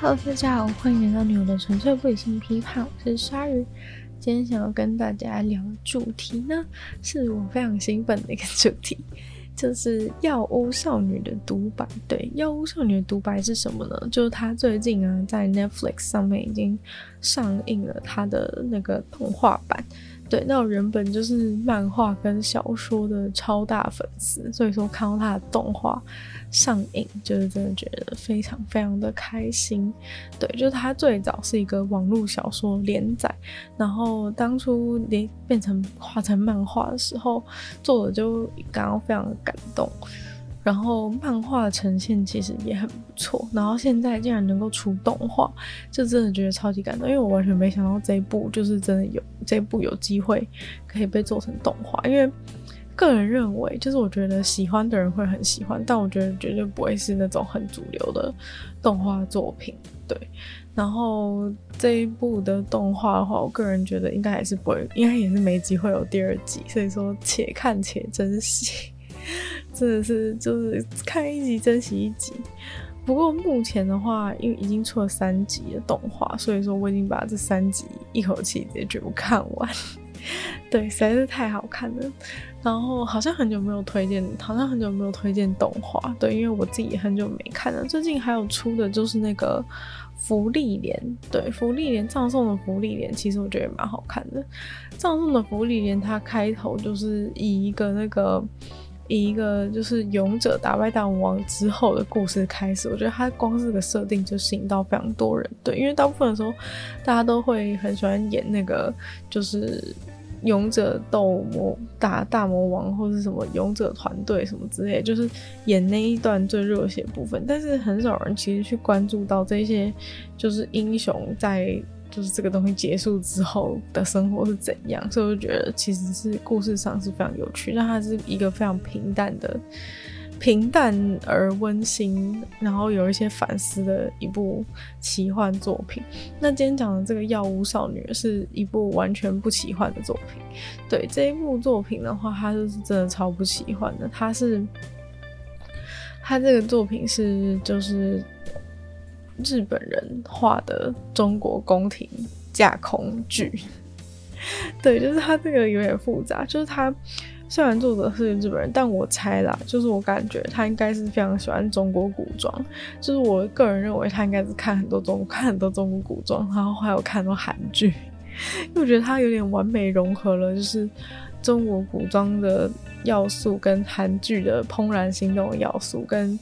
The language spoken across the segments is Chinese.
Hello，大家好，欢迎来到女友的纯粹不理性批判，我是鲨鱼。今天想要跟大家聊的主题呢，是我非常兴奋的一个主题，就是药屋少女的独白。对，药屋少女的独白是什么呢？就是她最近啊，在 Netflix 上面已经上映了她的那个动画版。对，那我原本就是漫画跟小说的超大粉丝，所以说看到他的动画上映，就是真的觉得非常非常的开心。对，就是他最早是一个网络小说连载，然后当初连变成画成漫画的时候，作者就感到非常的感动。然后漫画呈现其实也很不错，然后现在竟然能够出动画，就真的觉得超级感动，因为我完全没想到这一部就是真的有这一部有机会可以被做成动画，因为个人认为，就是我觉得喜欢的人会很喜欢，但我觉得绝对不会是那种很主流的动画作品，对。然后这一部的动画的话，我个人觉得应该还是不会，应该也是没机会有第二季，所以说且看且珍惜。真的是就是看一集珍惜一集。不过目前的话，因为已经出了三集的动画，所以说我已经把这三集一口气直接全部看完。对，实在是太好看了。然后好像很久没有推荐，好像很久没有推荐动画。对，因为我自己也很久没看了。最近还有出的就是那个福利莲，对，福利莲葬送的福利莲，其实我觉得也蛮好看的。葬送的福利莲，它开头就是以一个那个。以一个就是勇者打败大魔王之后的故事开始，我觉得他光是个设定就吸引到非常多人。对，因为大部分的时候大家都会很喜欢演那个就是勇者斗魔打大魔王或是什么勇者团队什么之类，就是演那一段最热血部分。但是很少人其实去关注到这些就是英雄在。就是这个东西结束之后的生活是怎样，所以我觉得其实是故事上是非常有趣，但它是一个非常平淡的、平淡而温馨，然后有一些反思的一部奇幻作品。那今天讲的这个《药物少女》是一部完全不奇幻的作品。对，这一部作品的话，它就是真的超不奇幻的。它是，它这个作品是就是。日本人画的中国宫廷架空剧，对，就是他这个有点复杂。就是他虽然作者是日本人，但我猜啦，就是我感觉他应该是非常喜欢中国古装。就是我个人认为他应该是看很多中看很多中国古装，然后还有看很多韩剧，因为我觉得他有点完美融合了，就是中国古装的要素跟韩剧的怦然心动的要素跟。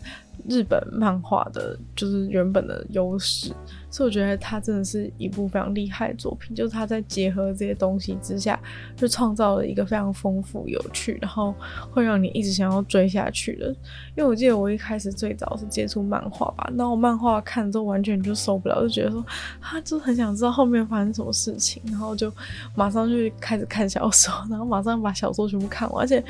日本漫画的就是原本的优势，所以我觉得它真的是一部非常厉害的作品。就是它在结合这些东西之下，就创造了一个非常丰富、有趣，然后会让你一直想要追下去的。因为我记得我一开始最早是接触漫画吧，然后我漫画看之后完全就受不了，就觉得说，啊，就很想知道后面发生什么事情，然后就马上就开始看小说，然后马上把小说全部看完，而且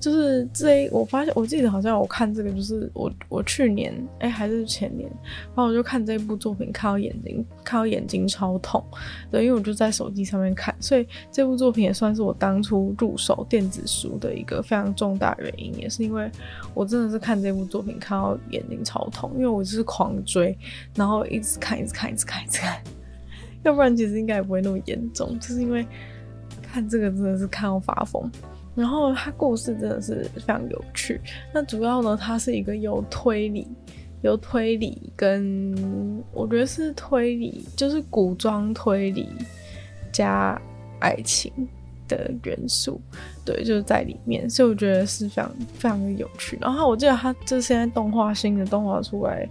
就是这一，我发现我记得好像我看这个就是我我去。年哎、还是前年，然后我就看这部作品，看到眼睛，看到眼睛超痛。对，因为我就在手机上面看，所以这部作品也算是我当初入手电子书的一个非常重大原因，也是因为我真的是看这部作品看到眼睛超痛，因为我就是狂追，然后一直看，一直看，一直看，一直看，要不然其实应该也不会那么严重，就是因为看这个真的是看到发疯。然后它故事真的是非常有趣。那主要呢，它是一个有推理、有推理跟我觉得是推理，就是古装推理加爱情的元素，对，就是在里面，所以我觉得是非常非常的有趣。然后我记得他这现在动画新的动画出来，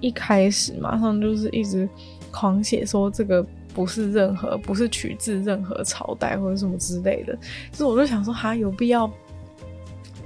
一开始马上就是一直狂写说这个。不是任何，不是取自任何朝代或者什么之类的，就是我就想说，哈，有必要。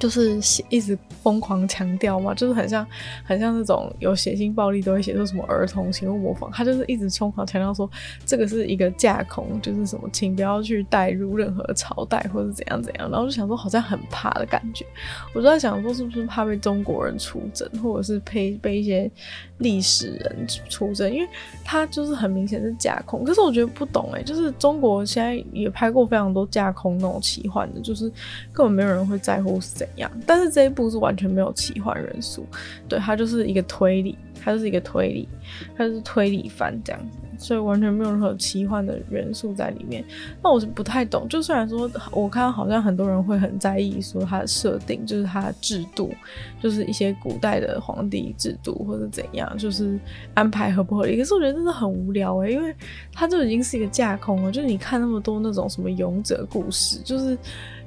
就是一直疯狂强调嘛，就是很像很像那种有血腥暴力都会写出什么儿童请勿模仿，他就是一直疯狂强调说这个是一个架空，就是什么请不要去带入任何朝代或者怎样怎样，然后就想说好像很怕的感觉，我就在想说是不是怕被中国人出征，或者是被被一些历史人出征，因为他就是很明显是架空，可是我觉得不懂哎、就是中国现在也拍过非常多架空那种奇幻的，就是根本没有人会在乎谁。但是这一部是完全没有奇幻元素，对，它就是一个推理，它就是一个推理，它就是推理番这样子。所以完全没有任何奇幻的元素在里面。那我是不太懂，就虽然说我看好像很多人会很在意说它的设定，就是它的制度，就是一些古代的皇帝制度或者怎样，就是安排合不合理。可是我觉得真的很无聊诶，因为它就已经是一个架空了。就是你看那么多那种什么勇者故事，就是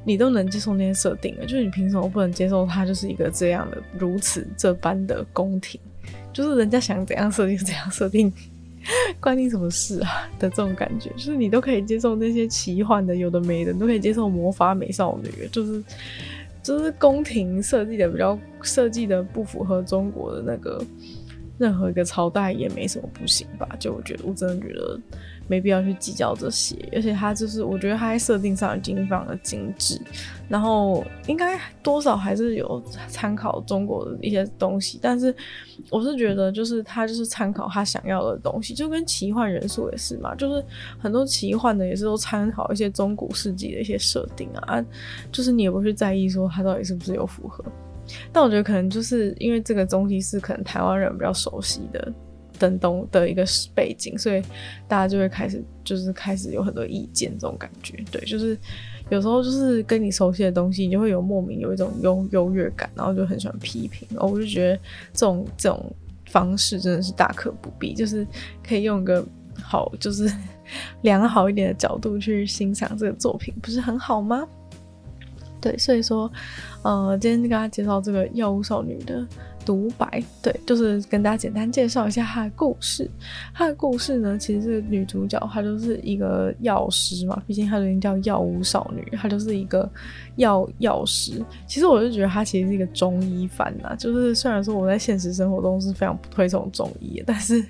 你都能接受那些设定了，就是你凭什么不能接受它就是一个这样的如此这般的宫廷？就是人家想怎样设定怎样设定。关你什么事啊的这种感觉，就是你都可以接受那些奇幻的，有的没的，你都可以接受魔法美少女，就是就是宫廷设计的比较设计的不符合中国的那个任何一个朝代也没什么不行吧？就我觉得，我真的觉得。没必要去计较这些，而且它就是我觉得它在设定上已经非常的精致，然后应该多少还是有参考中国的一些东西，但是我是觉得就是它就是参考他想要的东西，就跟奇幻元素也是嘛，就是很多奇幻的也是都参考一些中古世纪的一些设定啊，就是你也不去在意说它到底是不是有符合，但我觉得可能就是因为这个东西是可能台湾人比较熟悉的。等东的一个背景，所以大家就会开始就是开始有很多意见，这种感觉，对，就是有时候就是跟你熟悉的东西，你就会有莫名有一种优优越感，然后就很喜欢批评，然后我就觉得这种这种方式真的是大可不必，就是可以用一个好就是 良好一点的角度去欣赏这个作品，不是很好吗？对，所以说，呃，今天就跟大家介绍这个《药物少女》的。独白，对，就是跟大家简单介绍一下她的故事。她的故事呢，其实是女主角，她就是一个药师嘛，毕竟她已经叫药物少女，她就是一个药药师。其实我就觉得她其实是一个中医范呐，就是虽然说我在现实生活中是非常不推崇中医，但是。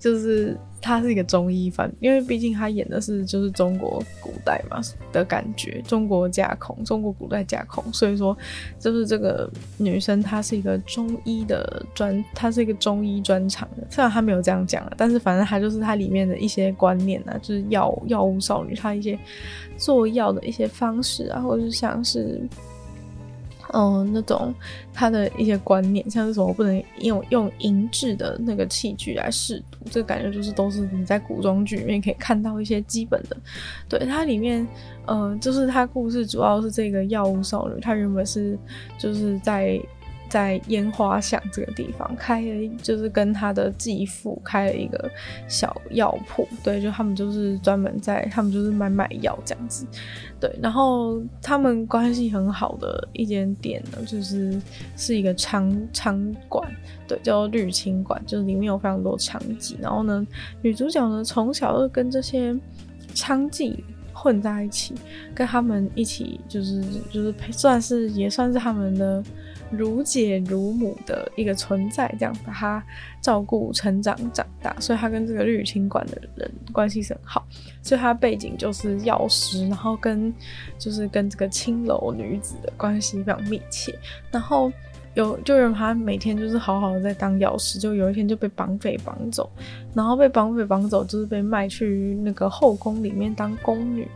就是他是一个中医番，因为毕竟他演的是就是中国古代嘛的感觉，中国架空，中国古代架空，所以说就是这个女生她是一个中医的专，她是一个中医专长的，虽然她没有这样讲，但是反正她就是她里面的一些观念啊，就是药药物少女她一些做药的一些方式啊，或者是像是。嗯，那种他的一些观念，像是什么不能用用银质的那个器具来试毒，这感觉就是都是你在古装剧里面可以看到一些基本的。对，它里面，嗯，就是它故事主要是这个药物少女，她原本是就是在。在烟花巷这个地方开了，就是跟他的继父开了一个小药铺，对，就他们就是专门在，他们就是卖卖药这样子，对，然后他们关系很好的一间店呢，就是是一个娼娼馆，对，叫做绿青馆，就是里面有非常多娼妓，然后呢，女主角呢从小就跟这些娼妓混在一起，跟他们一起就是就是算是也算是他们的。如姐如母的一个存在，这样把他照顾成长长大，所以他跟这个绿青馆的人关系是很好。所以他背景就是药师，然后跟就是跟这个青楼女子的关系非常密切。然后有就让他每天就是好好的在当药师，就有一天就被绑匪绑走，然后被绑匪绑走就是被卖去那个后宫里面当宫女，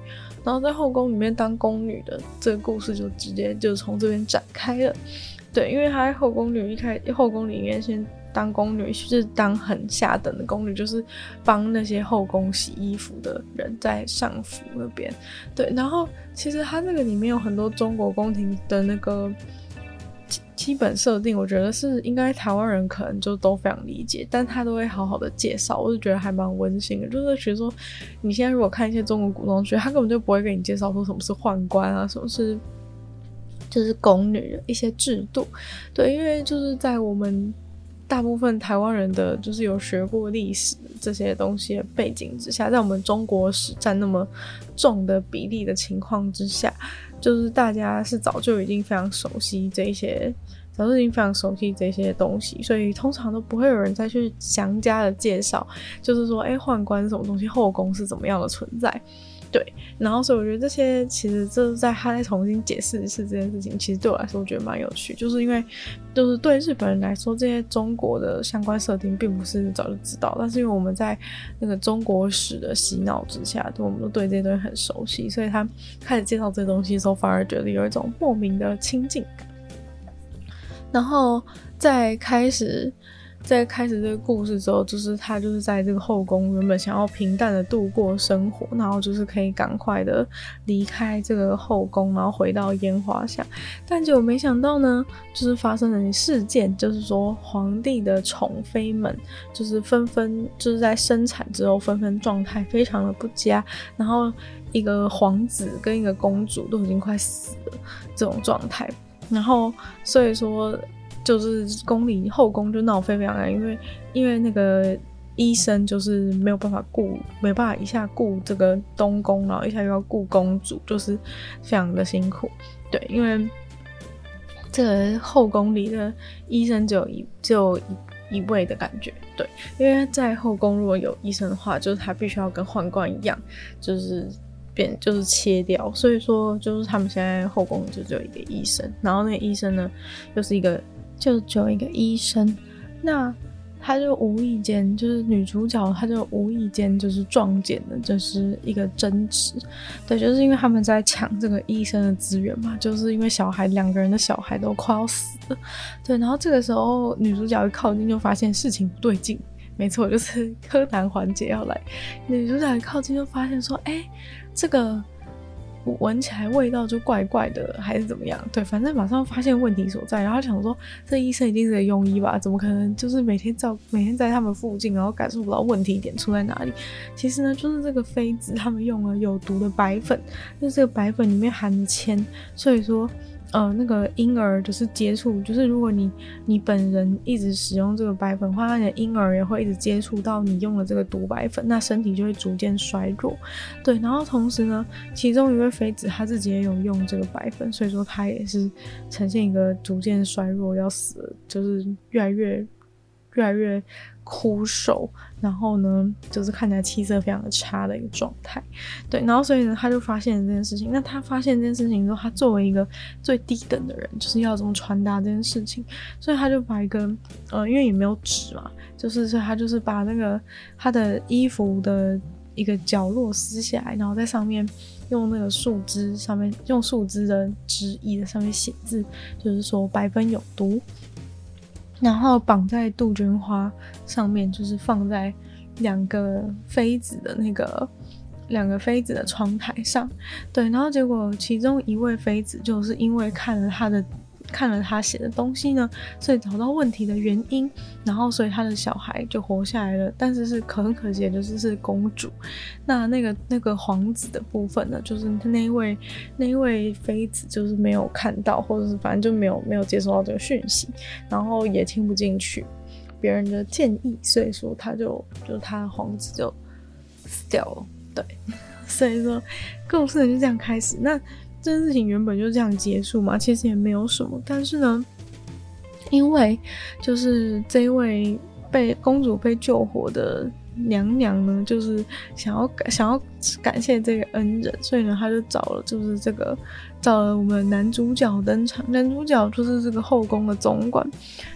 然后在后宫里面当宫女的这个故事就直接就从这边展开了。对，因为她在后宫里一开后宫里面先当宫女，就是当很下等的宫女，就是帮那些后宫洗衣服的人在上服那边。对，然后其实它这个里面有很多中国宫廷的那个基本设定，我觉得是应该台湾人可能就都非常理解，但他都会好好的介绍，我就觉得还蛮温馨的。就是觉得说，你现在如果看一些中国古装剧，他根本就不会给你介绍说什么是宦官啊，什么是。就是宫女的一些制度，对，因为就是在我们大部分台湾人的就是有学过历史这些东西的背景之下，在我们中国史占那么重的比例的情况之下，就是大家是早就已经非常熟悉这些，早就已经非常熟悉这些东西，所以通常都不会有人再去详加的介绍，就是说，哎，宦官是什么东西，后宫是怎么样的存在。对，然后所以我觉得这些其实就是在他再重新解释一次这件事情，其实对我来说我觉得蛮有趣，就是因为就是对日本人来说，这些中国的相关设定并不是早就知道，但是因为我们在那个中国史的洗脑之下，我们都对这些东西很熟悉，所以他开始介绍这些东西的时候，反而觉得有一种莫名的亲近感。然后在开始。在开始这个故事之后，就是他就是在这个后宫，原本想要平淡的度过生活，然后就是可以赶快的离开这个后宫，然后回到烟花巷。但结果没想到呢，就是发生了一事件，就是说皇帝的宠妃们就是纷纷就是在生产之后纷纷状态非常的不佳，然后一个皇子跟一个公主都已经快死了这种状态，然后所以说。就是宫里后宫就闹沸沸扬扬，因为因为那个医生就是没有办法顾，没办法一下顾这个东宫，然后一下又要顾公主，就是非常的辛苦。对，因为这个后宫里的医生只有一只有一一位的感觉。对，因为在后宫如果有医生的话，就是他必须要跟宦官一样，就是变就是切掉。所以说，就是他们现在后宫就只有一个医生，然后那个医生呢，又、就是一个。就只有一个医生，那他就无意间，就是女主角，她就无意间就是撞见了，就是一个争执，对，就是因为他们在抢这个医生的资源嘛，就是因为小孩两个人的小孩都快要死了，对，然后这个时候女主角一靠近就发现事情不对劲，没错，就是柯南环节要来，女主角一靠近就发现说，哎、这个。闻起来味道就怪怪的，还是怎么样？对，反正马上发现问题所在，然后想说这医生一定是个庸医吧？怎么可能就是每天照每天在他们附近，然后感受不到问题点出在哪里？其实呢，就是这个妃子他们用了有毒的白粉，就是这个白粉里面含铅，所以说。呃，那个婴儿就是接触，就是如果你你本人一直使用这个白粉话，那你的婴儿也会一直接触到你用的这个毒白粉，那身体就会逐渐衰弱。对，然后同时呢，其中一位妃子她自己也有用这个白粉，所以说她也是呈现一个逐渐衰弱要死，就是越来越越来越。枯瘦，然后呢，就是看起来气色非常的差的一个状态，对，然后所以呢，他就发现了这件事情。那他发现这件事情之后，他作为一个最低等的人，就是要怎么传达这件事情，所以他就把一个，呃，因为也没有纸嘛，就是所以他就是把那个他的衣服的一个角落撕下来，然后在上面用那个树枝上面用树枝的枝叶在上面写字，就是说白粉有毒。然后绑在杜鹃花上面，就是放在两个妃子的那个两个妃子的窗台上，对。然后结果其中一位妃子就是因为看了她的。看了他写的东西呢，所以找到问题的原因，然后所以他的小孩就活下来了。但是是可很可惜的就是是公主，那那个那个皇子的部分呢，就是那一位那一位妃子就是没有看到，或者是反正就没有没有接收到这个讯息，然后也听不进去别人的建议，所以说他就就他的皇子就死掉了。对，所以说故事就这样开始。那。这件事情原本就这样结束嘛，其实也没有什么。但是呢，因为就是这位被公主被救活的娘娘呢，就是想要感想要感谢这个恩人，所以呢，他就找了就是这个找了我们男主角登场。男主角就是这个后宫的总管，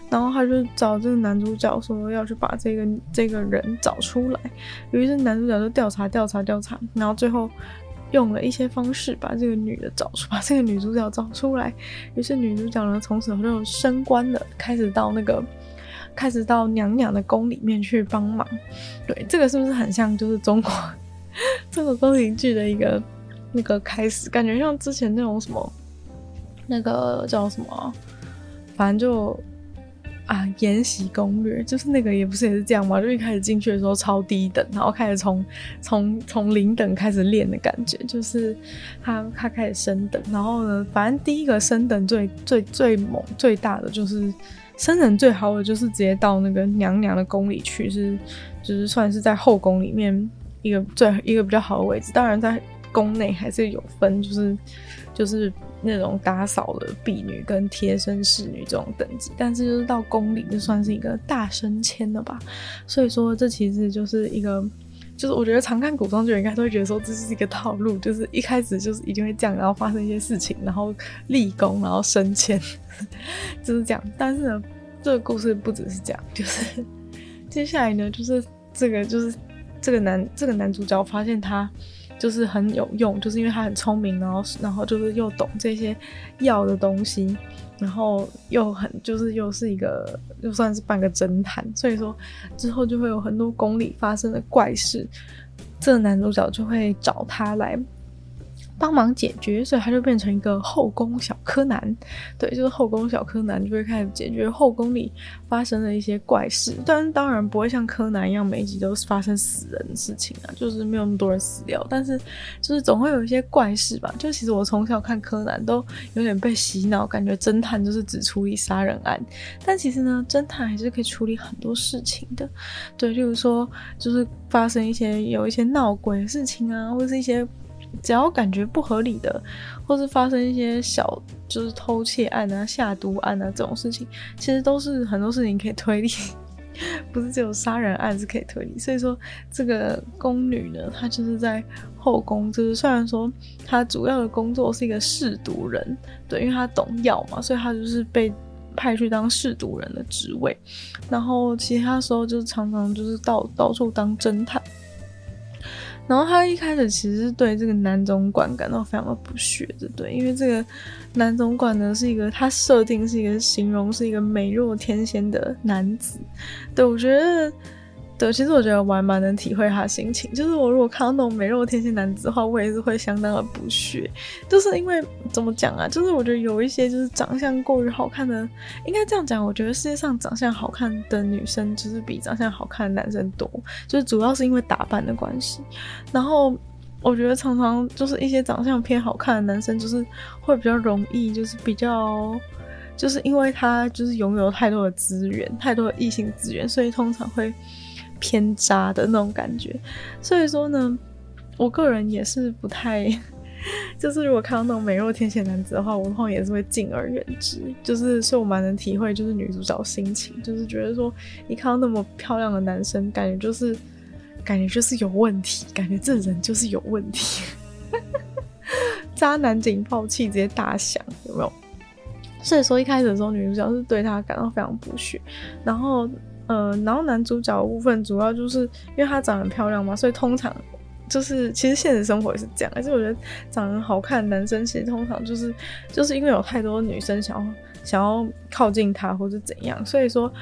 然后他就找这个男主角说要去把这个这个人找出来。于是男主角就调查调查调查，然后最后。用了一些方式把这个女的找出，把这个女主角找出来。于是女主角呢，从此就升官了，开始到那个，开始到娘娘的宫里面去帮忙。对，这个是不是很像就是中国 这个宫廷剧的一个那个开始？感觉像之前那种什么，那个叫什么，反正就。啊，延禧攻略就是那个，也不是也是这样嘛？就一开始进去的时候超低等，然后开始从从从零等开始练的感觉，就是他他开始升等，然后呢，反正第一个升等最最最猛最大的就是升等最好的就是直接到那个娘娘的宫里去，是就是算是在后宫里面一个最一个比较好的位置。当然在宫内还是有分，就是就是。那种打扫的婢女跟贴身侍女这种等级，但是就是到宫里就算是一个大升迁了吧。所以说这其实就是一个，就是我觉得常看古装剧应该都会觉得说这是一个套路，就是一开始就是一定会这样，然后发生一些事情，然后立功，然后升迁，就是这样。但是呢，这个故事不只是这样，就是 接下来呢，就是这个就是这个男这个男主角发现他。就是很有用，就是因为他很聪明，然后然后就是又懂这些药的东西，然后又很就是又是一个又算是半个侦探，所以说之后就会有很多宫里发生的怪事，这男主角就会找他来。帮忙解决，所以他就变成一个后宫小柯南，对，就是后宫小柯南就会开始解决后宫里发生的一些怪事，但当然不会像柯南一样每一集都是发生死人的事情啊，就是没有那么多人死掉，但是就是总会有一些怪事吧。就其实我从小看柯南都有点被洗脑，感觉侦探就是只处理杀人案，但其实呢，侦探还是可以处理很多事情的，对，例如说就是发生一些有一些闹鬼的事情啊，或者是一些。只要感觉不合理的，或是发生一些小就是偷窃案啊、下毒案啊这种事情，其实都是很多事情可以推理，不是只有杀人案是可以推理。所以说，这个宫女呢，她就是在后宫，就是虽然说她主要的工作是一个试毒人，对，因为她懂药嘛，所以她就是被派去当试毒人的职位。然后其他时候就是常常就是到到处当侦探。然后他一开始其实是对这个男总管感到非常的不屑的，对，因为这个男总管呢是一个他设定是一个形容是一个美若天仙的男子，对，我觉得。对，其实我觉得我还蛮能体会他心情。就是我如果看到那种美若天仙男子的话，我也是会相当的不屑。就是因为怎么讲啊？就是我觉得有一些就是长相过于好看的，应该这样讲。我觉得世界上长相好看的女生就是比长相好看的男生多，就是主要是因为打扮的关系。然后我觉得常常就是一些长相偏好看的男生，就是会比较容易，就是比较，就是因为他就是拥有太多的资源，太多的异性资源，所以通常会。偏渣的那种感觉，所以说呢，我个人也是不太，就是如果看到那种美若天仙男子的话，我的话也是会敬而远之。就是，所以我蛮能体会，就是女主角心情，就是觉得说，一看到那么漂亮的男生，感觉就是，感觉就是有问题，感觉这人就是有问题，渣男警报器直接大响，有没有？所以说一开始的时候，女主角是对他感到非常不屑，然后。呃，然后男主角的部分主要就是因为他长得很漂亮嘛，所以通常就是其实现实生活也是这样。而且我觉得长得好看男生其实通常就是就是因为有太多女生想要想要靠近他或者怎样，所以说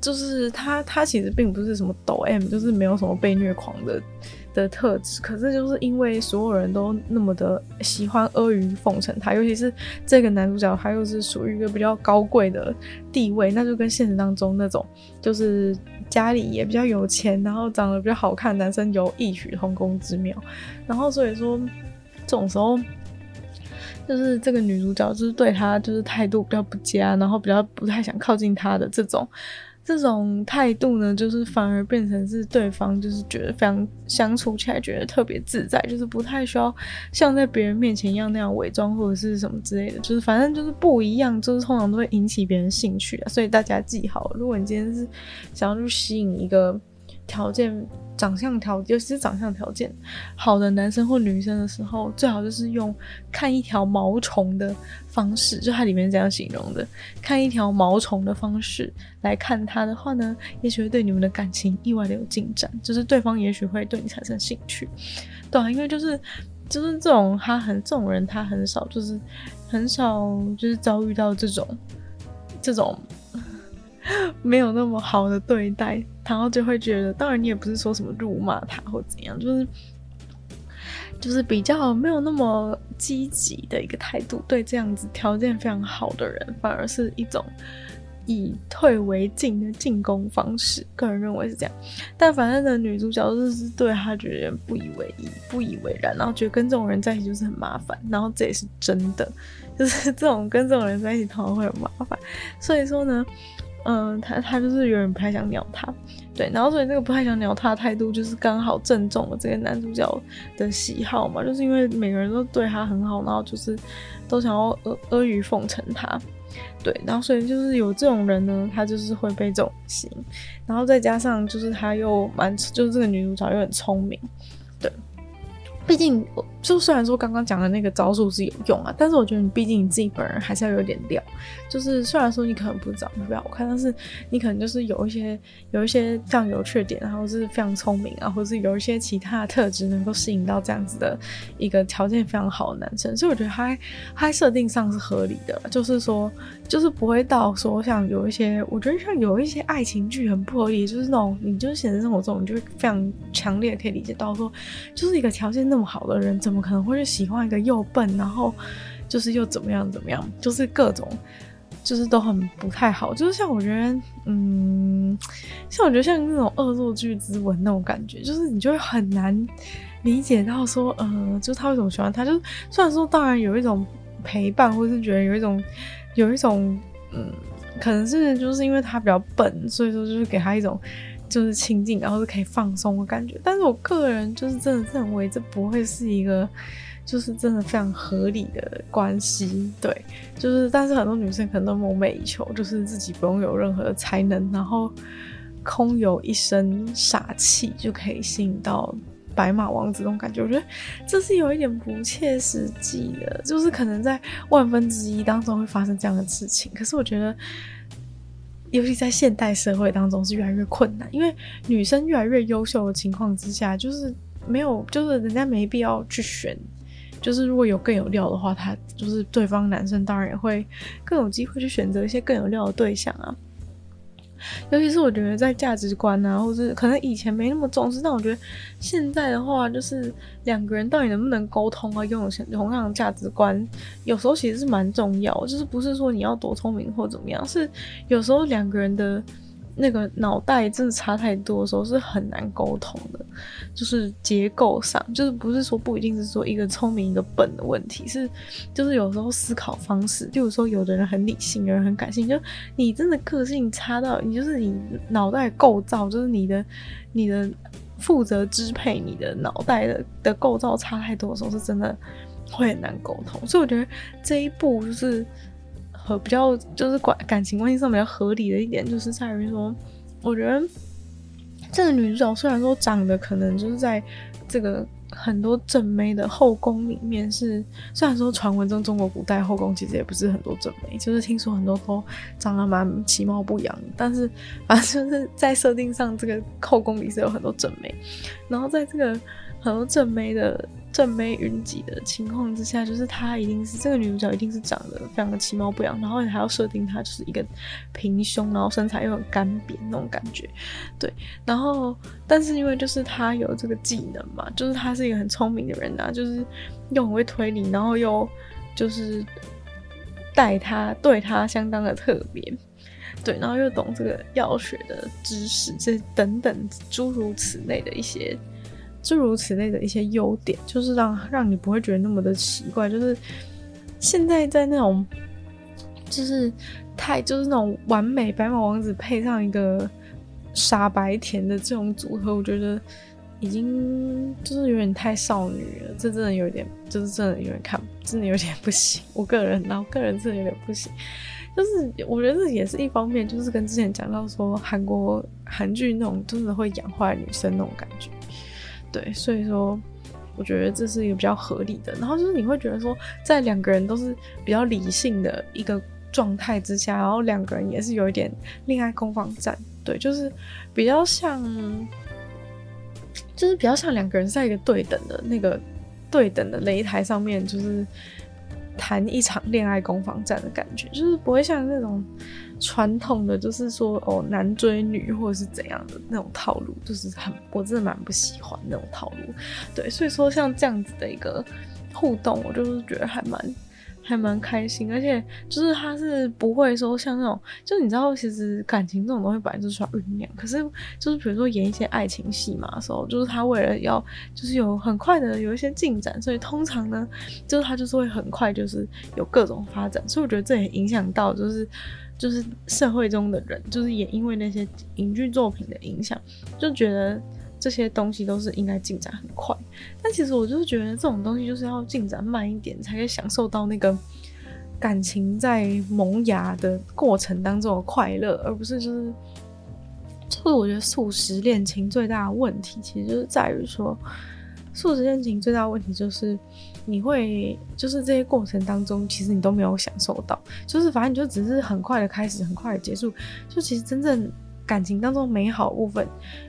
就是他他其实并不是什么抖 M，就是没有什么被虐狂的。的特质，可是就是因为所有人都那么的喜欢阿谀奉承他，尤其是这个男主角，他又是属于一个比较高贵的地位，那就跟现实当中那种就是家里也比较有钱，然后长得比较好看男生有异曲同工之妙。然后所以说，这种时候就是这个女主角就是对他就是态度比较不佳，然后比较不太想靠近他的这种。这种态度呢，就是反而变成是对方就是觉得非常相处起来觉得特别自在，就是不太需要像在别人面前一样那样伪装或者是什么之类的，就是反正就是不一样，就是通常都会引起别人兴趣啊。所以大家记好，如果你今天是想要去吸引一个条件。长相条，尤其是长相条件好的男生或女生的时候，最好就是用看一条毛虫的方式，就它里面这样形容的，看一条毛虫的方式来看他的话呢，也许会对你们的感情意外的有进展，就是对方也许会对你产生兴趣，对，因为就是就是这种他很这种人，他很少就是很少就是遭遇到这种这种。没有那么好的对待，然后就会觉得，当然你也不是说什么辱骂他或怎样，就是就是比较没有那么积极的一个态度，对这样子条件非常好的人，反而是一种以退为进的进攻方式。个人认为是这样，但反正的女主角就是对他觉得不以为意、不以为然，然后觉得跟这种人在一起就是很麻烦，然后这也是真的，就是这种跟这种人在一起通常会很麻烦，所以说呢。嗯，他他就是有点不太想鸟他，对，然后所以这个不太想鸟他的态度，就是刚好正中了这个男主角的喜好嘛，就是因为每个人都对他很好，然后就是都想要阿阿谀奉承他，对，然后所以就是有这种人呢，他就是会被这种吸引，然后再加上就是他又蛮，就是这个女主角又很聪明，对，毕竟我就虽然说刚刚讲的那个招数是有用啊，但是我觉得你毕竟你自己本人还是要有点料。就是虽然说你可能不长得特别好看，但是你可能就是有一些有一些非常有趣的点，然后是非常聪明啊，或是有一些其他的特质能够吸引到这样子的一个条件非常好的男生。所以我觉得他他设定上是合理的，就是说就是不会到说像有一些，我觉得像有一些爱情剧很不合理，就是那种你就是现实生活中你就会非常强烈可以理解到说，就是一个条件那么好的人怎么可能会去喜欢一个又笨，然后就是又怎么样怎么样，就是各种，就是都很不太好。就是像我觉得，嗯，像我觉得像那种恶作剧之吻那种感觉，就是你就会很难理解到说，呃，就是他为什么喜欢他。就是虽然说，当然有一种陪伴，或是觉得有一种有一种，嗯，可能是就是因为他比较笨，所以说就是给他一种。就是亲近，然后是可以放松的感觉。但是我个人就是真的认为，这不会是一个，就是真的非常合理的关系。对，就是但是很多女生可能都梦寐以求，就是自己不用有任何的才能，然后空有一身傻气就可以吸引到白马王子这种感觉。我觉得这是有一点不切实际的，就是可能在万分之一当中会发生这样的事情。可是我觉得。尤其在现代社会当中是越来越困难，因为女生越来越优秀的情况之下，就是没有，就是人家没必要去选，就是如果有更有料的话，他就是对方男生当然也会更有机会去选择一些更有料的对象啊。尤其是我觉得在价值观啊，或是可能以前没那么重视，但我觉得现在的话，就是两个人到底能不能沟通啊，拥有同样的价值观，有时候其实是蛮重要。就是不是说你要多聪明或怎么样，是有时候两个人的。那个脑袋真的差太多的时候是很难沟通的，就是结构上，就是不是说不一定是说一个聪明一个笨的问题，是就是有时候思考方式，就有时候有的人很理性，有人很感性，就你真的个性差到你就是你脑袋构造，就是你的你的负责支配你的脑袋的的构造差太多的时候，是真的会很难沟通。所以我觉得这一步就是。和比较就是关感情关系上比较合理的一点，就是在于说，我觉得这个女主角虽然说长得可能就是在这个很多正妹的后宫里面是，虽然说传闻中中国古代后宫其实也不是很多正妹，就是听说很多都长得蛮其貌不扬，但是反正就是在设定上这个后宫里是有很多正妹，然后在这个很多正妹的。正妹云集的情况之下，就是她一定是这个女主角，一定是长得非常的其貌不扬，然后你还要设定她就是一个平胸，然后身材又很干瘪那种感觉，对。然后，但是因为就是她有这个技能嘛，就是她是一个很聪明的人啊，就是又很会推理，然后又就是待她对她相当的特别，对，然后又懂这个药学的知识，这等等诸如此类的一些。诸如此类的一些优点，就是让让你不会觉得那么的奇怪。就是现在在那种，就是太就是那种完美白马王子配上一个傻白甜的这种组合，我觉得已经就是有点太少女了。这真的有点，就是真的有点看，真的有点不行。我个人，然后个人真的有点不行。就是我觉得这也是一方面，就是跟之前讲到说韩国韩剧那种真的会养坏女生那种感觉。对，所以说，我觉得这是一个比较合理的。然后就是你会觉得说，在两个人都是比较理性的一个状态之下，然后两个人也是有一点恋爱攻防战，对，就是比较像，就是比较像两个人在一个对等的那个对等的擂台上面，就是谈一场恋爱攻防战的感觉，就是不会像那种。传统的就是说哦，男追女或者是怎样的那种套路，就是很我真的蛮不喜欢那种套路。对，所以说像这样子的一个互动，我就是觉得还蛮还蛮开心，而且就是他是不会说像那种，就你知道，其实感情这种东西本来就是需要酝酿。可是就是比如说演一些爱情戏嘛时候，就是他为了要就是有很快的有一些进展，所以通常呢，就是他就是会很快就是有各种发展。所以我觉得这也影响到就是。就是社会中的人，就是也因为那些影剧作品的影响，就觉得这些东西都是应该进展很快。但其实我就是觉得这种东西就是要进展慢一点，才可以享受到那个感情在萌芽的过程当中的快乐，而不是就是。就是我觉得速食恋情最大的问题，其实就是在于说，速食恋情最大的问题就是，你会就是这些过程当中，其实你都没有享受到，就是反正你就只是很快的开始，很快的结束，就其实真正感情当中美好的部分，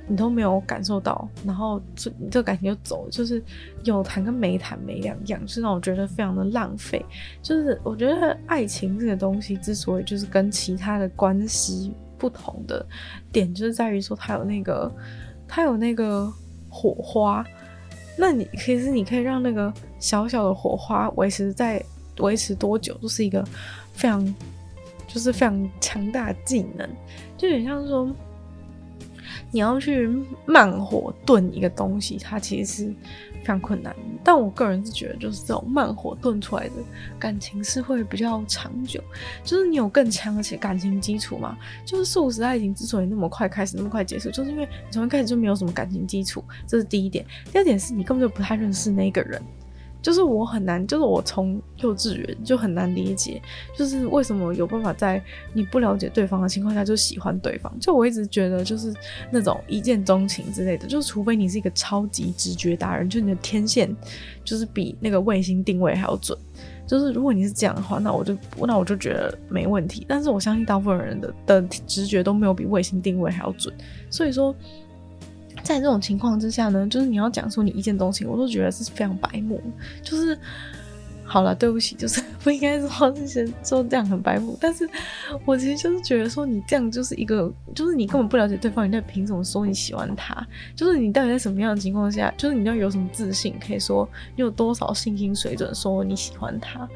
你都没有感受到，然后这这个感情就走，就是有谈跟没谈没两样，就让我觉得非常的浪费。就是我觉得爱情这个东西之所以就是跟其他的关系不同的点，就是在于说它有那个它有那个火花。那你其实你可以让那个小小的火花维持在维持多久，就是一个非常就是非常强大的技能，就有点像说。你要去慢火炖一个东西，它其实是非常困难。但我个人是觉得，就是这种慢火炖出来的感情是会比较长久，就是你有更强的感情基础嘛。就是速食爱情之所以那么快开始，那么快结束，就是因为你从一开始就没有什么感情基础，这是第一点。第二点是你根本就不太认识那个人。就是我很难，就是我从幼稚园就很难理解，就是为什么有办法在你不了解对方的情况下就喜欢对方。就我一直觉得，就是那种一见钟情之类的，就是除非你是一个超级直觉达人，就你的天线就是比那个卫星定位还要准。就是如果你是这样的话，那我就那我就觉得没问题。但是我相信大部分人的的直觉都没有比卫星定位还要准，所以说。在这种情况之下呢，就是你要讲说你一见钟情，我都觉得是非常白目。就是好了，对不起，就是不应该说这些说这样很白目。但是我其实就是觉得说你这样就是一个，就是你根本不了解对方，你在凭什么说你喜欢他？就是你到底在什么样的情况下，就是你要有什么自信，可以说你有多少信心水准说你喜欢他？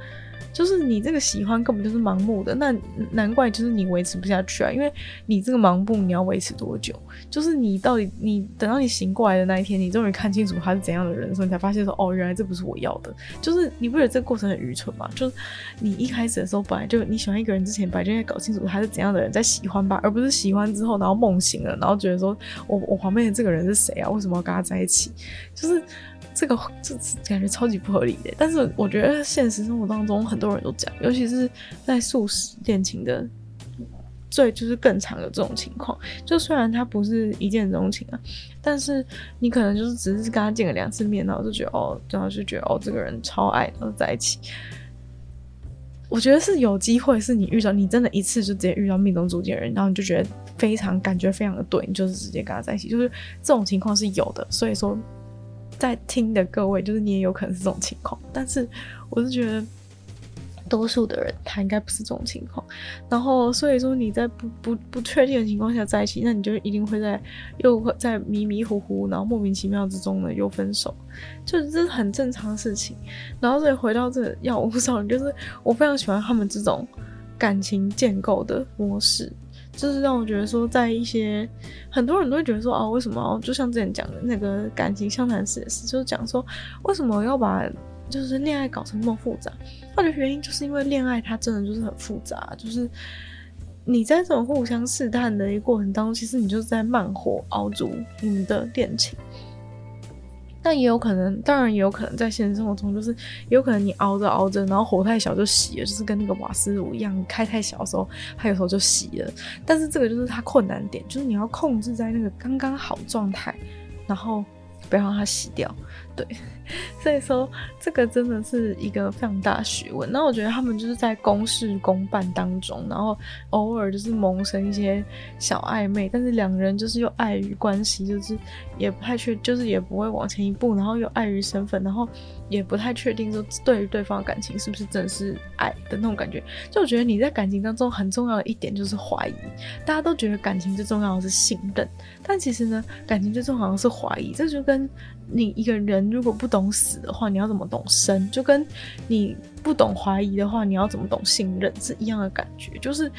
就是你这个喜欢根本就是盲目的，那难怪就是你维持不下去啊！因为你这个盲目，你要维持多久？就是你到底你等到你醒过来的那一天，你终于看清楚他是怎样的人的时候，你才发现说哦，原来这不是我要的。就是你不觉得这个过程很愚蠢吗？就是你一开始的时候本来就你喜欢一个人之前，本来就应该搞清楚他是怎样的人再喜欢吧，而不是喜欢之后然后梦醒了，然后觉得说我我旁边的这个人是谁啊？为什么要跟他在一起？就是。这个这感觉超级不合理的，但是我觉得现实生活当中很多人都这样，尤其是在速食恋情的最就是更常有这种情况。就虽然他不是一见钟情啊，但是你可能就是只是跟他见了两次面，然后就觉得哦，然后就觉得哦，这个人超爱，然后在一起。我觉得是有机会，是你遇到你真的一次就直接遇到命中注定人，然后你就觉得非常感觉非常的对，你就是直接跟他在一起，就是这种情况是有的。所以说。在听的各位，就是你也有可能是这种情况，但是我是觉得多数的人他应该不是这种情况。然后所以说你在不不不确定的情况下在一起，那你就一定会在又会在迷迷糊糊，然后莫名其妙之中呢又分手，就是这是很正常的事情。然后所以回到这个药物上，就是我非常喜欢他们这种感情建构的模式。就是让我觉得说，在一些很多人都会觉得说，哦，为什么？就像之前讲的那个感情相谈室也是，就是讲说，为什么要把就是恋爱搞成那么复杂？或者原因就是因为恋爱它真的就是很复杂，就是你在这种互相试探的一个过程当中，其实你就是在慢火熬煮你们的恋情。但也有可能，当然也有可能在现实生活中，就是有可能你熬着熬着，然后火太小就熄了，就是跟那个瓦斯炉一样，开太小的时候，它有时候就熄了。但是这个就是它困难点，就是你要控制在那个刚刚好状态，然后不要让它熄掉。对，所以说这个真的是一个非常大学问。那我觉得他们就是在公事公办当中，然后偶尔就是萌生一些小暧昧，但是两人就是又碍于关系，就是也不太确，就是也不会往前一步，然后又碍于身份，然后也不太确定说对于对方的感情是不是真的是爱的那种感觉。就我觉得你在感情当中很重要的一点就是怀疑，大家都觉得感情最重要的是信任，但其实呢，感情最重要的是怀疑，这就跟。你一个人如果不懂死的话，你要怎么懂生？就跟你不懂怀疑的话，你要怎么懂信任是一样的感觉。就是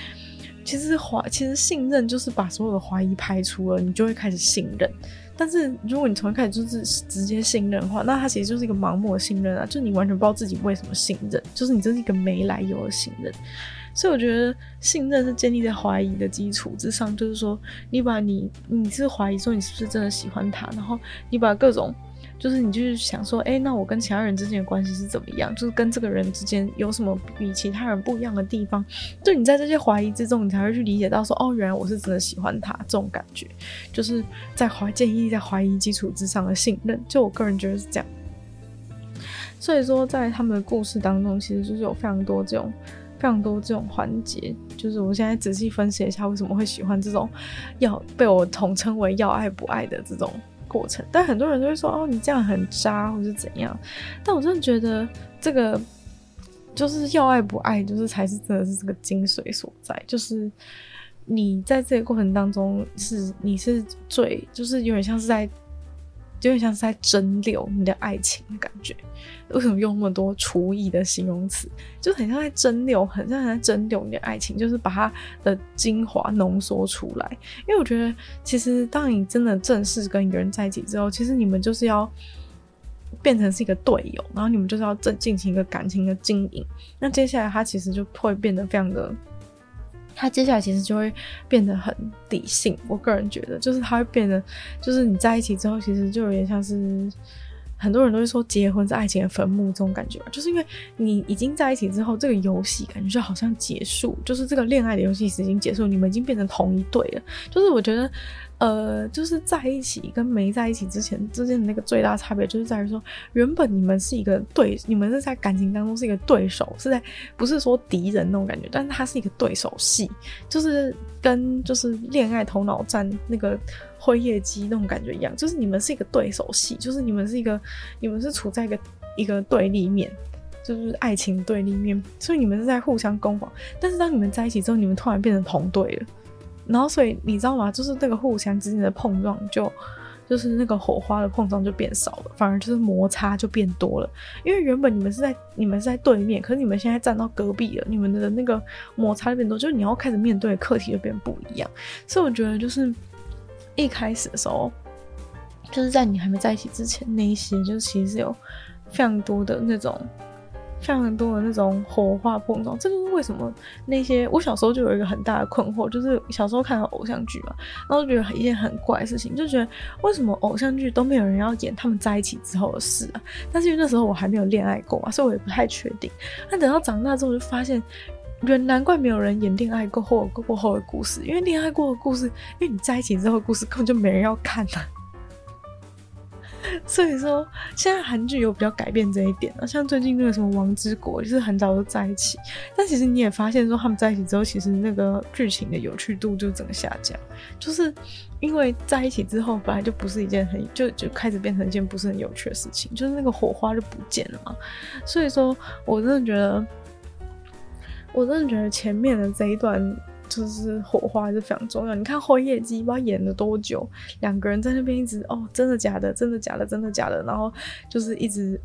其实怀，其实信任就是把所有的怀疑排除了，你就会开始信任。但是如果你从一开始就是直接信任的话，那它其实就是一个盲目的信任啊，就你完全不知道自己为什么信任，就是你这是一个没来由的信任。所以我觉得信任是建立在怀疑的基础之上，就是说你把你你是怀疑说你是不是真的喜欢他，然后你把各种就是你就是想说，哎、那我跟其他人之间的关系是怎么样？就是跟这个人之间有什么比其他人不一样的地方？就你在这些怀疑之中，你才会去理解到说，哦，原来我是真的喜欢他这种感觉，就是在怀建议在怀疑基础之上的信任。就我个人觉得是这样。所以说，在他们的故事当中，其实就是有非常多这种、非常多这种环节。就是我现在仔细分析一下，为什么会喜欢这种要被我统称为要爱不爱的这种过程。但很多人都会说：“哦，你这样很渣，或是怎样？”但我真的觉得，这个就是要爱不爱，就是才是真的是这个精髓所在。就是你在这个过程当中是，是你是最，就是有点像是在。就有点像是在蒸馏你的爱情的感觉，为什么用那么多厨艺的形容词？就很像在蒸馏，很像在蒸馏你的爱情，就是把它的精华浓缩出来。因为我觉得，其实当你真的正式跟一个人在一起之后，其实你们就是要变成是一个队友，然后你们就是要正进行一个感情的经营。那接下来，他其实就会变得非常的。他接下来其实就会变得很理性，我个人觉得，就是他会变得，就是你在一起之后，其实就有点像是很多人都会说结婚是爱情的坟墓这种感觉吧，就是因为你已经在一起之后，这个游戏感觉就好像结束，就是这个恋爱的游戏已经结束，你们已经变成同一对了，就是我觉得。呃，就是在一起跟没在一起之前之间的那个最大差别，就是在于说，原本你们是一个对，你们是在感情当中是一个对手，是在不是说敌人那种感觉，但是它是一个对手戏，就是跟就是恋爱头脑战那个辉夜姬那种感觉一样，就是你们是一个对手戏，就是你们是一个，你们是处在一个一个对立面，就是爱情对立面，所以你们是在互相攻防，但是当你们在一起之后，你们突然变成同队了。然后，所以你知道吗？就是这个互相之间的碰撞就，就是那个火花的碰撞就变少了，反而就是摩擦就变多了。因为原本你们是在你们是在对面，可是你们现在站到隔壁了，你们的那个摩擦就变多，就是你要开始面对的课题就变不一样。所以我觉得，就是一开始的时候，就是在你还没在一起之前，那一些就是其实是有非常多的那种。非常多的那种火花碰撞，这就是为什么那些我小时候就有一个很大的困惑，就是小时候看到偶像剧嘛，然后就觉得一件很怪的事情，就觉得为什么偶像剧都没有人要演他们在一起之后的事啊？但是因为那时候我还没有恋爱过啊，所以我也不太确定。但等到长大之后，就发现原难怪没有人演恋爱过后过后的故事，因为恋爱过的故事，因为你在一起之后的故事根本就没人要看呐、啊。所以说，现在韩剧有比较改变这一点了，像最近那个什么《王之国》，就是很早就在一起，但其实你也发现说他们在一起之后，其实那个剧情的有趣度就整个下降，就是因为在一起之后本来就不是一件很就就开始变成一件不是很有趣的事情，就是那个火花就不见了嘛。所以说，我真的觉得，我真的觉得前面的这一段。就是火花是非常重要。你看辉夜姬不知道演了多久，两个人在那边一直哦，真的假的，真的假的，真的假的，然后就是一直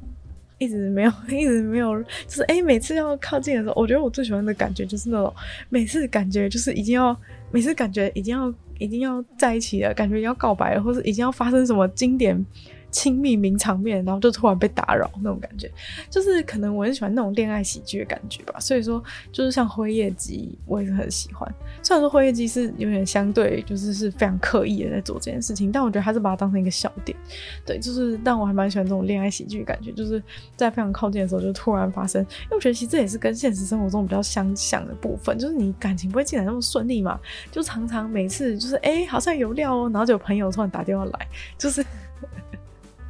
一直没有，一直没有，就是哎，每次要靠近的时候，我觉得我最喜欢的感觉就是那种每次感觉就是已经要，每次感觉已经要，已经要在一起了，感觉要告白了，或者已经要发生什么经典。亲密名场面，然后就突然被打扰那种感觉，就是可能我很喜欢那种恋爱喜剧的感觉吧。所以说，就是像辉夜姬，我也是很喜欢。虽然说辉夜姬是有点相对，就是是非常刻意的在做这件事情，但我觉得他是把它当成一个笑点。对，就是但我还蛮喜欢这种恋爱喜剧的感觉，就是在非常靠近的时候就突然发生。因为我觉得其实这也是跟现实生活中比较相像的部分，就是你感情不会进展那么顺利嘛，就常常每次就是哎、好像有料哦，然后就有朋友突然打电话来，就是。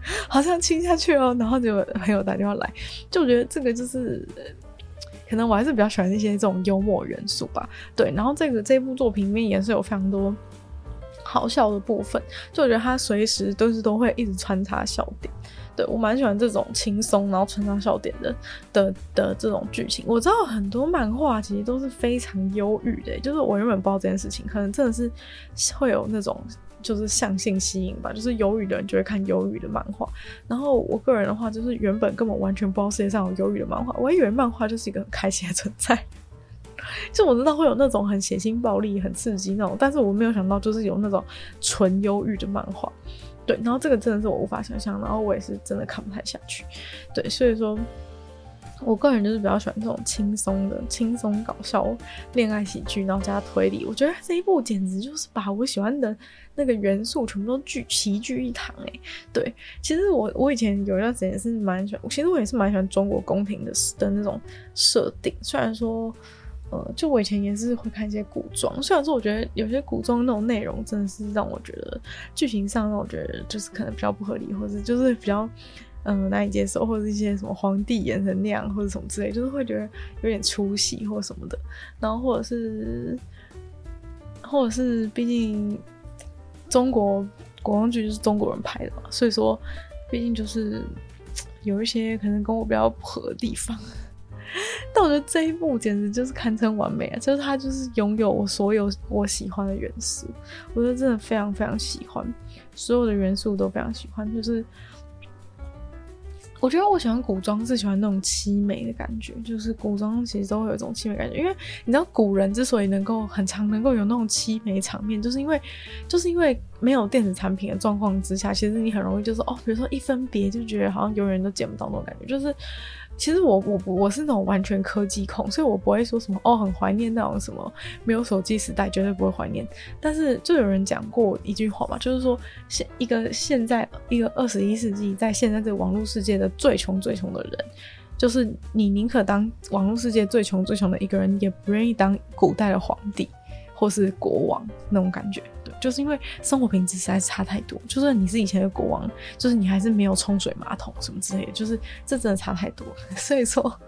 好像亲下去哦，然后就有朋友打电话来，就我觉得这个就是，可能我还是比较喜欢一些这种幽默元素吧。对，然后这个这部作品里面也是有非常多好笑的部分，就我觉得它随时都是都会一直穿插笑点。对，我蛮喜欢这种轻松然后穿插笑点的的的这种剧情。我知道很多漫画其实都是非常忧郁的，就是我原本不知道这件事情，可能真的是会有那种。就是相性吸引吧，就是忧郁的人就会看忧郁的漫画。然后我个人的话，就是原本根本完全不知道世界上有忧郁的漫画，我还以为漫画就是一个很开心的存在。就我知道会有那种很血腥暴力、很刺激那种，但是我没有想到就是有那种纯忧郁的漫画。对，然后这个真的是我无法想象，然后我也是真的看不太下去。对，所以说。我个人就是比较喜欢这种轻松的、轻松搞笑恋爱喜剧，然后加推理。我觉得这一部简直就是把我喜欢的那个元素全部都聚齐聚一堂哎。对，其实我我以前有一段时间是蛮喜欢，其实我也是蛮喜欢中国宫廷的的那种设定。虽然说，呃，就我以前也是会看一些古装，虽然说我觉得有些古装那种内容真的是让我觉得剧情上让我觉得就是可能比较不合理，或者就是比较。嗯，难以接受，或者一些什么皇帝演成那样，或者什么之类，就是会觉得有点出戏或什么的。然后或者是，或者是，毕竟中国古装剧就是中国人拍的嘛，所以说，毕竟就是 有一些可能跟我比较不合的地方。但我觉得这一部简直就是堪称完美啊！就是它就是拥有我所有我喜欢的元素，我觉得真的非常非常喜欢，所有的元素都非常喜欢，就是。我觉得我喜欢古装是喜欢那种凄美的感觉，就是古装其实都会有一种凄美感觉，因为你知道古人之所以能够很常能够有那种凄美场面，就是因为就是因为没有电子产品的状况之下，其实你很容易就是哦，比如说一分别就觉得好像永远都见不到那种感觉，就是。其实我我我是那种完全科技控，所以我不会说什么哦，很怀念那种什么没有手机时代，绝对不会怀念。但是就有人讲过一句话嘛，就是说现一个现在一个二十一世纪，在现在这个网络世界的最穷最穷的人，就是你宁可当网络世界最穷最穷的一个人，也不愿意当古代的皇帝或是国王那种感觉。对就是因为生活品质实在是差太多，就算你是以前的国王，就是你还是没有冲水马桶什么之类的，就是这真的差太多。所以说，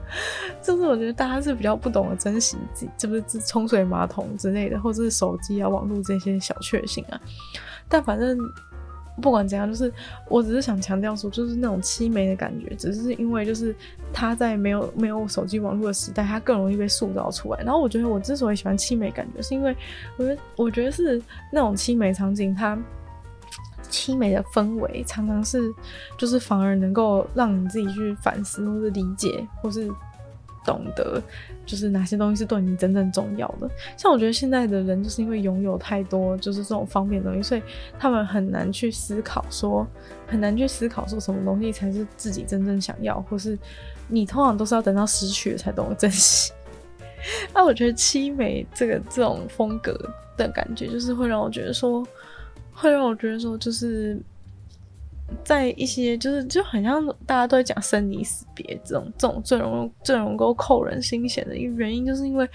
就是我觉得大家是比较不懂得珍惜自己，这不是冲水马桶之类的，或者是手机啊、网络这些小确幸啊。但反正。不管怎样，就是我只是想强调说，就是那种凄美的感觉，只是因为就是他在没有没有手机网络的时代，他更容易被塑造出来。然后我觉得我之所以喜欢凄美感觉，是因为我觉得我觉得是那种凄美场景，它凄美的氛围常常是就是反而能够让你自己去反思，或是理解，或是。懂得就是哪些东西是对你真正重要的。像我觉得现在的人就是因为拥有太多就是这种方便的东西，所以他们很难去思考说，很难去思考说什么东西才是自己真正想要，或是你通常都是要等到失去了才懂得珍惜。那 我觉得凄美这个这种风格的感觉，就是会让我觉得说，会让我觉得说，就是。在一些就是就很像大家都在讲生离死别这种这种最容易最能够扣人心弦的一个原因，就是因为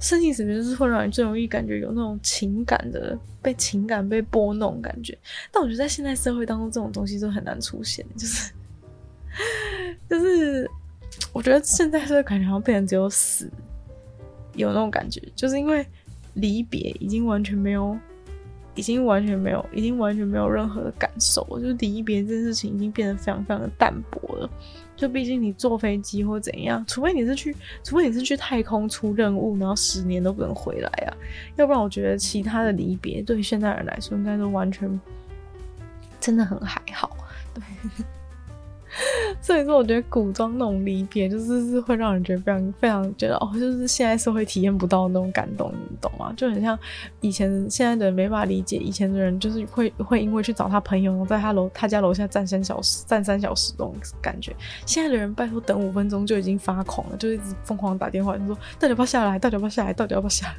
生离死别就是会让你最容易感觉有那种情感的被情感被拨弄感觉。但我觉得在现在社会当中，这种东西就很难出现，就是就是我觉得现在社会感觉好像变成只有死有那种感觉，就是因为离别已经完全没有。已经完全没有，已经完全没有任何的感受。就是离别这件事情已经变得非常非常的淡薄了。就毕竟你坐飞机或怎样，除非你是去，除非你是去太空出任务，然后十年都不能回来啊。要不然我觉得其他的离别对现代人来说应该都完全真的很还好。对。所以说，我觉得古装那种离别，就是是会让人觉得非常非常觉得哦，就是现在社会体验不到那种感动，你懂吗？就很像以前现在的人没法理解，以前的人就是会会因为去找他朋友，在他楼他家楼下站三小时，站三小时这种感觉。现在的人拜托等五分钟就已经发狂了，就一直疯狂打电话，就说到底要不要下来，到底要不要下来，到底要不要下来，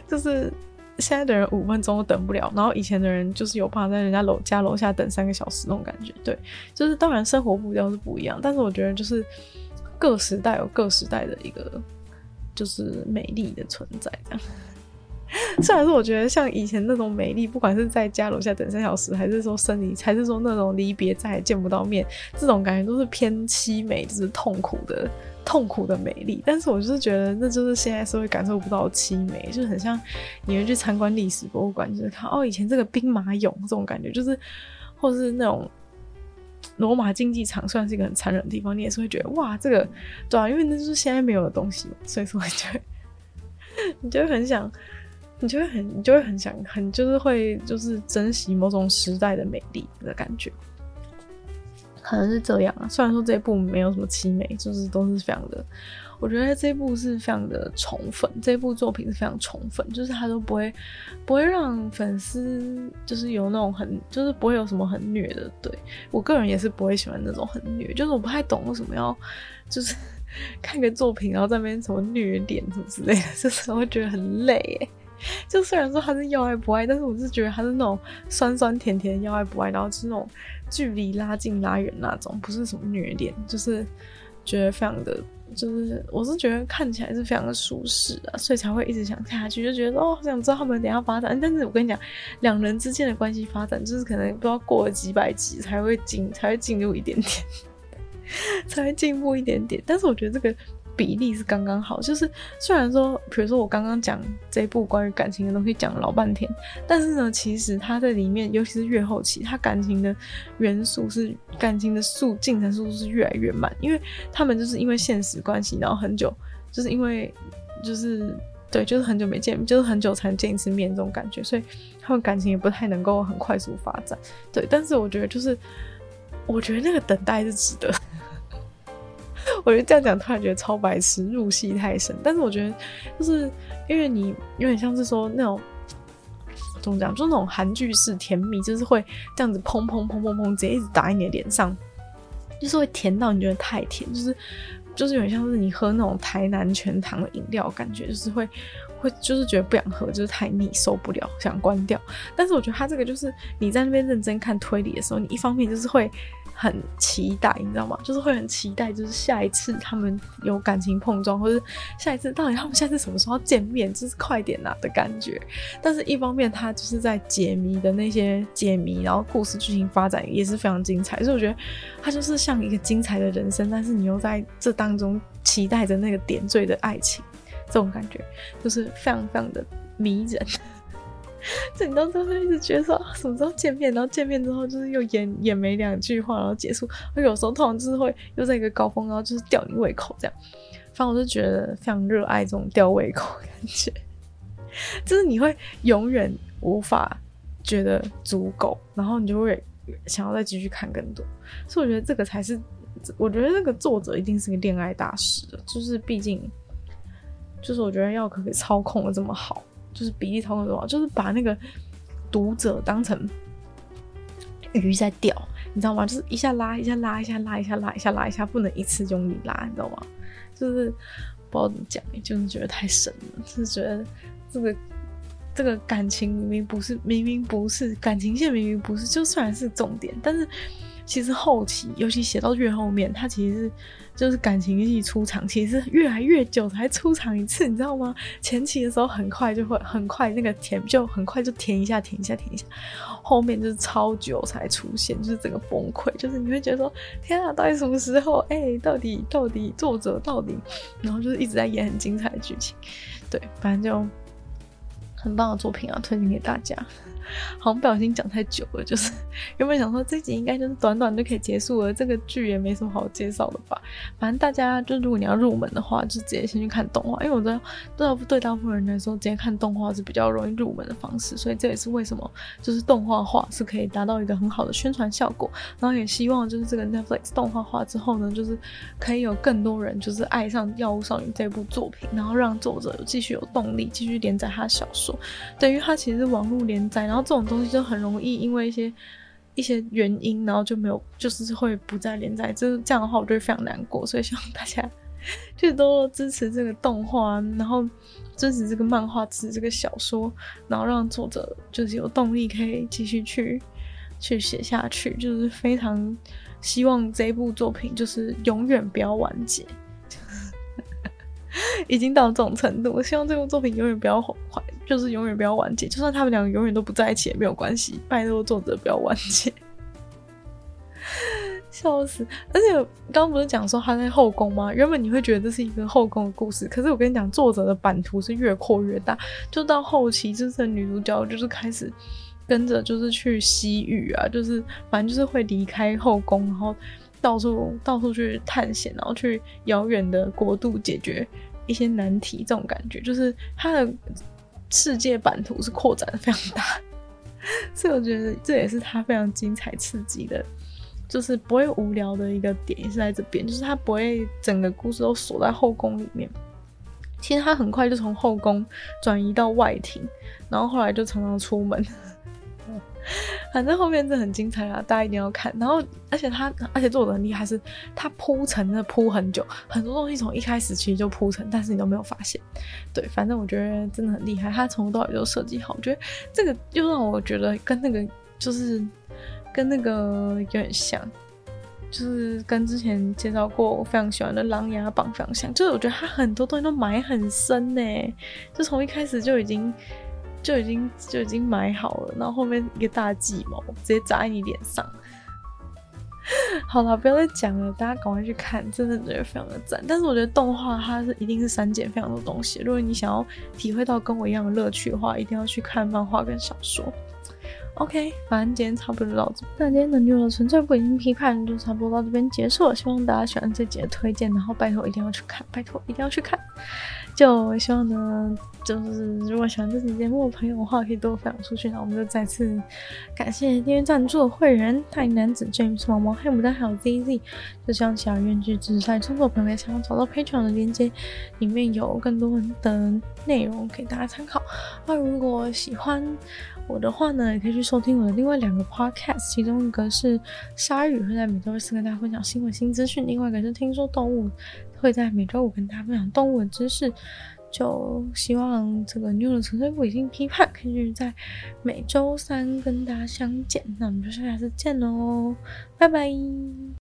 就是。现在的人五分钟都等不了，然后以前的人就是有办法在人家楼家楼下等三个小时那种感觉。对，就是当然生活步调是不一样，但是我觉得就是各时代有各时代的一个就是美丽的存在。这样，虽然说我觉得像以前那种美丽，不管是在家楼下等三小时，还是说生离，还是说那种离别再也见不到面，这种感觉都是偏凄美，就是痛苦的。痛苦的美丽，但是我就是觉得那就是现在社会感受不到的凄美，就是很像你们去参观历史博物馆，就是看哦以前这个兵马俑这种感觉，就是或是那种罗马竞技场，虽然是一个很残忍的地方，你也是会觉得哇这个对啊，因为那就是现在没有的东西嘛，所以说你就你就会很想，你就会很你就会很想很就是会就是珍惜某种时代的美丽的感觉。可能是这样啊，虽然说这一部没有什么凄美，就是都是非常的，我觉得这一部是非常的宠粉，这一部作品是非常宠粉，就是他都不会不会让粉丝就是有那种很就是不会有什么很虐的。对，我个人也是不会喜欢那种很虐，就是我不太懂为什么要就是 看个作品然后在那边什么虐点什么之类的，就是我会觉得很累耶。就虽然说他是要爱不爱，但是我是觉得他是那种酸酸甜甜要爱不爱，然后是那种距离拉近拉远那种，不是什么虐恋，就是觉得非常的，就是我是觉得看起来是非常的舒适啊，所以才会一直想看下去，就觉得哦，想知道他们等下发展。但是我跟你讲，两人之间的关系发展，就是可能不知道过了几百集才会进，才会进入一点点，才会进步一点点。但是我觉得这个。比例是刚刚好，就是虽然说，比如说我刚刚讲这一部关于感情的东西讲了老半天，但是呢，其实他在里面，尤其是越后期，他感情的元素是感情的速进程速度是越来越慢，因为他们就是因为现实关系，然后很久，就是因为就是对，就是很久没见，就是很久才见一次面这种感觉，所以他们感情也不太能够很快速发展。对，但是我觉得就是，我觉得那个等待是值得。我觉得这样讲突然觉得超白痴，入戏太深。但是我觉得，就是因为你有点像是说那种怎么讲，就那种韩剧式甜蜜，就是会这样子砰砰砰砰砰直接一直打在你的脸上，就是会甜到你觉得太甜，就是就是有点像是你喝那种台南全糖的饮料，感觉就是会会就是觉得不想喝，就是太腻受不了，想关掉。但是我觉得他这个就是你在那边认真看推理的时候，你一方面就是会。很期待，你知道吗？就是会很期待，就是下一次他们有感情碰撞，或者下一次到底他们下次什么时候要见面，就是快点啊的感觉。但是一方面，他就是在解谜的那些解谜，然后故事剧情发展也是非常精彩。所以我觉得他就是像一个精彩的人生，但是你又在这当中期待着那个点缀的爱情，这种感觉就是非常非常的迷人。这你到最后一直觉得说什么时候见面，然后见面之后就是又演演没两句话，然后结束。而有时候通常就是会又在一个高峰，然后就是吊你胃口这样。反正我就觉得非常热爱这种吊胃口感觉，就是你会永远无法觉得足够，然后你就会想要再继续看更多。所以我觉得这个才是，我觉得那个作者一定是个恋爱大师，就是毕竟，就是我觉得要可以操控的这么好。就是比例操控多少，就是把那个读者当成鱼在钓，你知道吗？就是一下拉一下拉一下拉一下拉一下拉一下，不能一次用力拉，你知道吗？就是不知道怎么讲，就是觉得太神了，就是觉得这个这个感情明明不是，明明不是感情线，明明不是，就虽然是重点，但是。其实后期，尤其写到越后面，他其实是就是感情戏出场，其实是越来越久才出场一次，你知道吗？前期的时候很快就会很快那个甜就很快就甜一下甜一下甜一下，后面就是超久才出现，就是整个崩溃，就是你会觉得说天啊，到底什么时候？哎、到底到底作者到底，然后就是一直在演很精彩的剧情，对，反正就很棒的作品啊，推荐给大家。好像不小心讲太久了，就是 原本想说这集应该就是短短就可以结束了，这个剧也没什么好介绍的吧。反正大家就如果你要入门的话，就直接先去看动画，因为我知道对对大部分人来说，直接看动画是比较容易入门的方式，所以这也是为什么就是动画化是可以达到一个很好的宣传效果。然后也希望就是这个 Netflix 动画化之后呢，就是可以有更多人就是爱上《药物少女》这部作品，然后让作者有继续有动力继续连载他的小说，等于他其实网络连载，然后。这种东西就很容易因为一些一些原因，然后就没有，就是会不再连载。就是这样的话，我就会非常难过。所以希望大家就多多支持这个动画，然后支持这个漫画，支持这个小说，然后让作者就是有动力可以继续去去写下去。就是非常希望这一部作品就是永远不要完结。已经到这种程度，我希望这部作品永远不要坏，就是永远不要完结。就算他们两个永远都不在一起也没有关系，拜托作者不要完结。笑死！而且刚刚不是讲说他在后宫吗？原本你会觉得这是一个后宫的故事，可是我跟你讲，作者的版图是越扩越大，就到后期，就是女主角就是开始跟着就是去西域啊，就是反正就是会离开后宫，然后。到处到处去探险，然后去遥远的国度解决一些难题，这种感觉就是他的世界版图是扩展的非常大，所以我觉得这也是他非常精彩刺激的，就是不会无聊的一个点也是在这边，就是他不会整个故事都锁在后宫里面。其实他很快就从后宫转移到外庭，然后后来就常常出门。反正后面真的很精彩啊，大家一定要看。然后，而且他，而且做的很厉害，是他铺陈的铺很久，很多东西从一开始其实就铺陈，但是你都没有发现。对，反正我觉得真的很厉害，他从头到尾都设计好。我觉得这个又让我觉得跟那个就是跟那个有点像，就是跟之前介绍过我非常喜欢的《琅琊榜》非常像。就是我觉得他很多东西都埋很深呢，就从一开始就已经。就已经就已经买好了，然后后面一个大计谋直接砸在你脸上。好了，不要再讲了，大家赶快去看，真的觉得非常的赞。但是我觉得动画它是一定是删减非常多东西，如果你想要体会到跟我一样的乐趣的话，一定要去看漫画跟小说。OK，反正今天差不多就到这。那今天的女友纯粹不理性批判就差不多到这边结束了。希望大家喜欢这集的推荐，然后拜托一定要去看，拜托一定要去看。就希望呢，就是如果喜欢这期节目的朋友的话，可以多分享出去。那我们就再次感谢订阅赞助的会员：大龄男子 James、毛毛、黑牡丹还有 ZZ。就希望其他愿意支持创作朋友也想要找到 Patreon 的链接，里面有更多的内容给大家参考。那如果喜欢我的话呢，也可以去收听我的另外两个 Podcast，其中一个是鲨鱼会在每周四跟大家分享新闻新资讯，另外一个是听说动物。会在每周五跟大家分享动物的知识，就希望这个妞的纯粹不理性批判可以在每周三跟大家相见。那我们就下次见喽，拜拜。